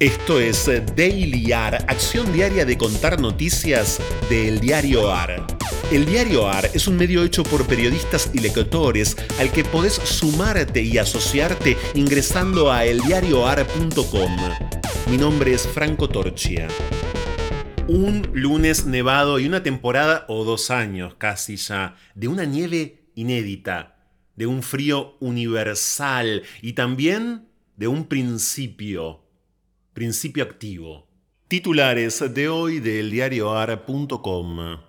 Esto es Daily AR, acción diaria de contar noticias del diario AR. El diario AR es un medio hecho por periodistas y lectores al que podés sumarte y asociarte ingresando a eldiarioar.com. Mi nombre es Franco Torchia. Un lunes nevado y una temporada o dos años casi ya de una nieve inédita, de un frío universal y también de un principio Principio activo. Titulares de hoy del diarioar.com.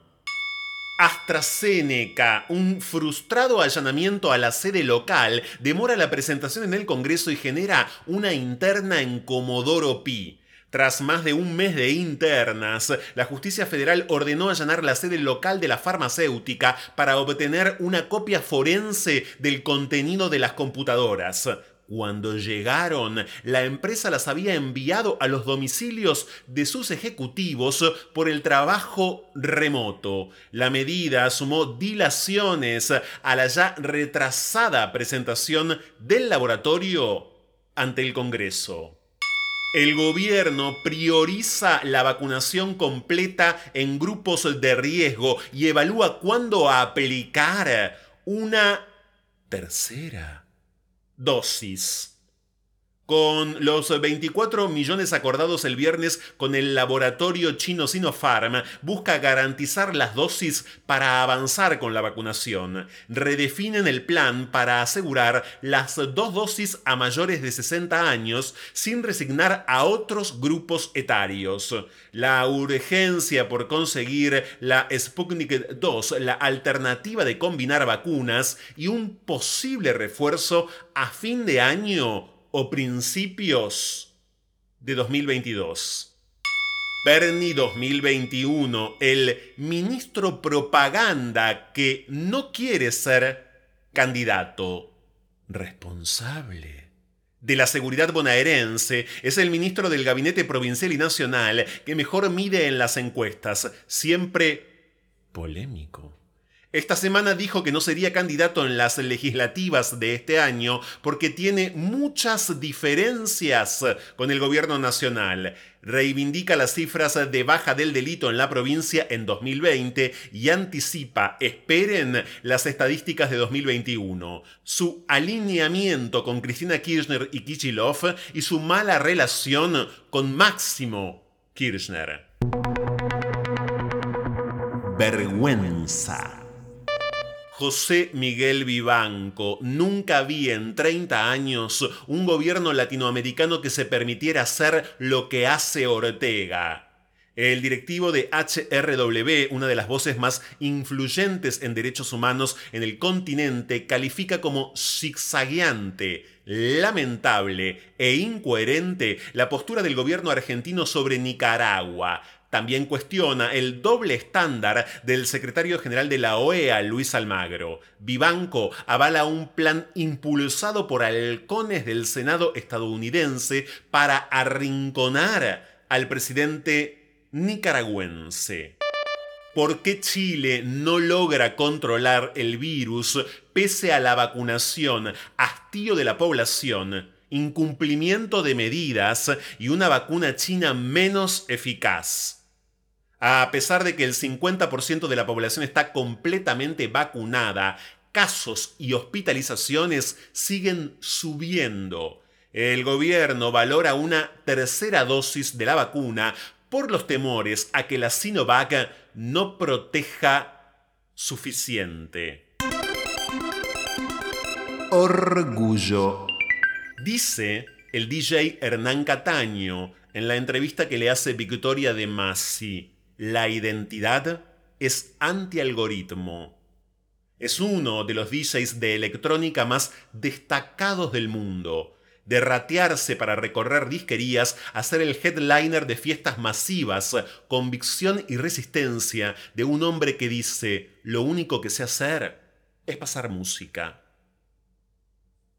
AstraZeneca, un frustrado allanamiento a la sede local, demora la presentación en el Congreso y genera una interna en Comodoro Pi. Tras más de un mes de internas, la justicia federal ordenó allanar la sede local de la farmacéutica para obtener una copia forense del contenido de las computadoras. Cuando llegaron, la empresa las había enviado a los domicilios de sus ejecutivos por el trabajo remoto. La medida sumó dilaciones a la ya retrasada presentación del laboratorio ante el Congreso. El gobierno prioriza la vacunación completa en grupos de riesgo y evalúa cuándo aplicar una tercera dosis. Con los 24 millones acordados el viernes con el laboratorio chino Sinopharm, busca garantizar las dosis para avanzar con la vacunación. Redefinen el plan para asegurar las dos dosis a mayores de 60 años sin resignar a otros grupos etarios. La urgencia por conseguir la Sputnik 2, la alternativa de combinar vacunas y un posible refuerzo a fin de año o principios de 2022. Bernie 2021, el ministro propaganda que no quiere ser candidato responsable de la seguridad bonaerense, es el ministro del Gabinete Provincial y Nacional que mejor mide en las encuestas, siempre polémico. Esta semana dijo que no sería candidato en las legislativas de este año porque tiene muchas diferencias con el gobierno nacional. Reivindica las cifras de baja del delito en la provincia en 2020 y anticipa, esperen las estadísticas de 2021. Su alineamiento con Cristina Kirchner y Kichilov y su mala relación con Máximo Kirchner. Vergüenza. José Miguel Vivanco. Nunca vi en 30 años un gobierno latinoamericano que se permitiera hacer lo que hace Ortega. El directivo de HRW, una de las voces más influyentes en derechos humanos en el continente, califica como zigzagueante, lamentable e incoherente la postura del gobierno argentino sobre Nicaragua, también cuestiona el doble estándar del secretario general de la OEA, Luis Almagro. Vivanco avala un plan impulsado por halcones del Senado estadounidense para arrinconar al presidente nicaragüense. ¿Por qué Chile no logra controlar el virus pese a la vacunación, hastío de la población, incumplimiento de medidas y una vacuna china menos eficaz? A pesar de que el 50% de la población está completamente vacunada, casos y hospitalizaciones siguen subiendo. El gobierno valora una tercera dosis de la vacuna por los temores a que la Sinovac no proteja suficiente. Orgullo. Dice el DJ Hernán Cataño en la entrevista que le hace Victoria de Masi la identidad es anti-algoritmo. Es uno de los DJs de electrónica más destacados del mundo. De ratearse para recorrer disquerías a ser el headliner de fiestas masivas, convicción y resistencia de un hombre que dice, lo único que sé hacer es pasar música.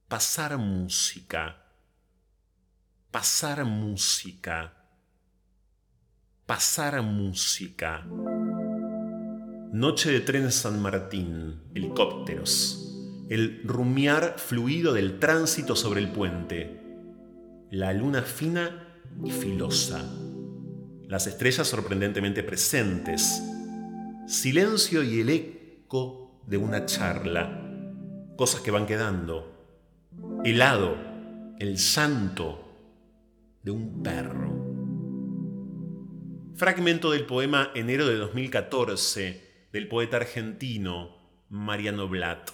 Pasar música. Pasar música pasar música. Noche de tren San Martín, helicópteros, el rumiar fluido del tránsito sobre el puente, la luna fina y filosa. Las estrellas sorprendentemente presentes. Silencio y el eco de una charla. Cosas que van quedando. Helado, el santo de un perro. Fragmento del poema Enero de 2014 del poeta argentino Mariano Blatt.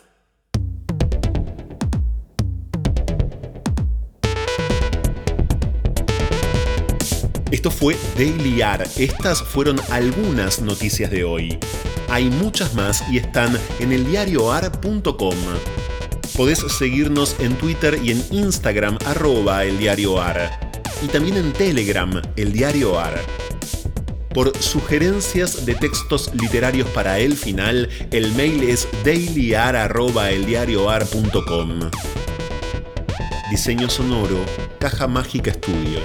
Esto fue Daily AR. Estas fueron algunas noticias de hoy. Hay muchas más y están en eldiarioar.com. Podés seguirnos en Twitter y en Instagram arroba eldiarioar. Y también en Telegram, el diario AR. Por sugerencias de textos literarios para el final, el mail es dailyar.eldiarioar.com. Diseño sonoro, Caja Mágica Estudio.